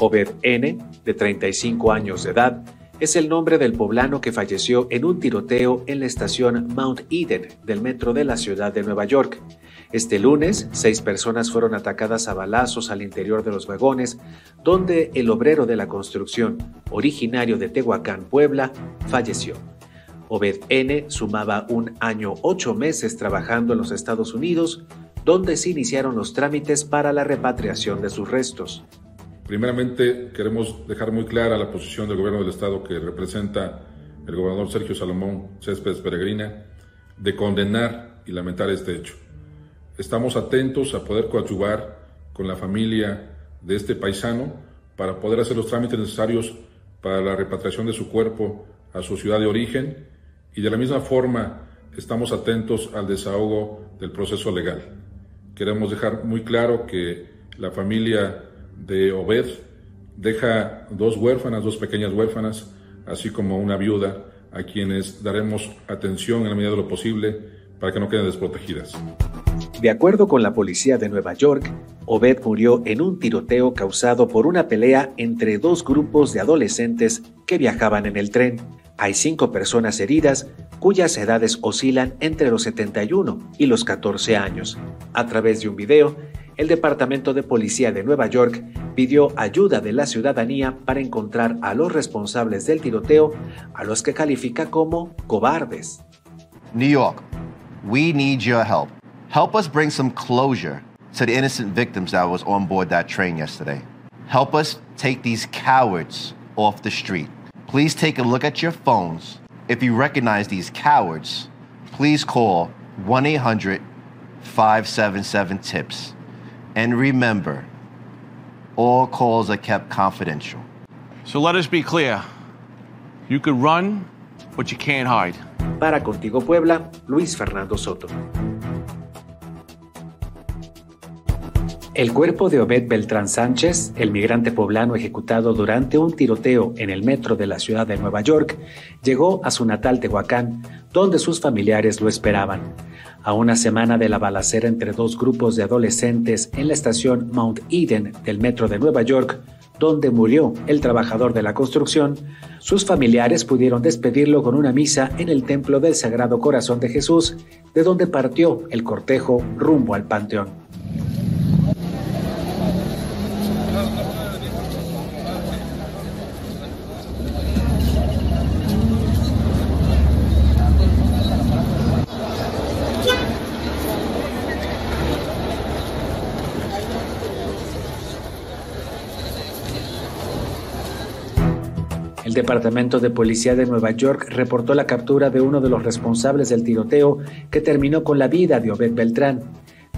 Obed N., de 35 años de edad, es el nombre del poblano que falleció en un tiroteo en la estación Mount Eden del metro de la ciudad de Nueva York. Este lunes, seis personas fueron atacadas a balazos al interior de los vagones, donde el obrero de la construcción, originario de Tehuacán, Puebla, falleció. Obed N. sumaba un año ocho meses trabajando en los Estados Unidos, donde se iniciaron los trámites para la repatriación de sus restos. Primeramente, queremos dejar muy clara la posición del gobierno del Estado que representa el gobernador Sergio Salomón Céspedes Peregrina de condenar y lamentar este hecho. Estamos atentos a poder coadyuvar con la familia de este paisano para poder hacer los trámites necesarios para la repatriación de su cuerpo a su ciudad de origen y de la misma forma estamos atentos al desahogo del proceso legal. Queremos dejar muy claro que la familia de Obed deja dos huérfanas, dos pequeñas huérfanas, así como una viuda, a quienes daremos atención en la medida de lo posible para que no queden desprotegidas. De acuerdo con la policía de Nueva York, Obed murió en un tiroteo causado por una pelea entre dos grupos de adolescentes que viajaban en el tren. Hay cinco personas heridas cuyas edades oscilan entre los 71 y los 14 años. A través de un video, el Departamento de Policía de Nueva York pidió ayuda de la ciudadanía para encontrar a los responsables del tiroteo, a los que califica como cobardes. New York, we need your help. Help us bring some closure to the innocent victims that was on board that train yesterday. Help us take these cowards off the street. Please take a look at your phones. If you recognize these cowards, please call 1 800 577 TIPS. And remember, all calls are kept confidential. So let us be clear. You can run, but you can't hide. Para Contigo Puebla, Luis Fernando Soto. El cuerpo de Obed Beltrán Sánchez, el migrante poblano ejecutado durante un tiroteo en el metro de la ciudad de Nueva York, llegó a su natal Tehuacán, donde sus familiares lo esperaban. A una semana de la balacera entre dos grupos de adolescentes en la estación Mount Eden del metro de Nueva York, donde murió el trabajador de la construcción, sus familiares pudieron despedirlo con una misa en el Templo del Sagrado Corazón de Jesús, de donde partió el cortejo rumbo al Panteón. El Departamento de Policía de Nueva York reportó la captura de uno de los responsables del tiroteo que terminó con la vida de Obed Beltrán.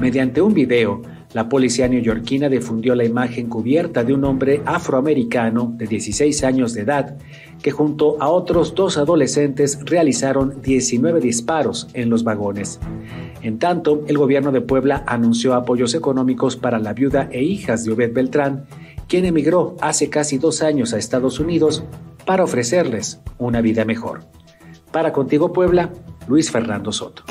Mediante un video, la policía neoyorquina difundió la imagen cubierta de un hombre afroamericano de 16 años de edad que junto a otros dos adolescentes realizaron 19 disparos en los vagones. En tanto, el gobierno de Puebla anunció apoyos económicos para la viuda e hijas de Obed Beltrán, quien emigró hace casi dos años a Estados Unidos para ofrecerles una vida mejor. Para Contigo Puebla, Luis Fernando Soto.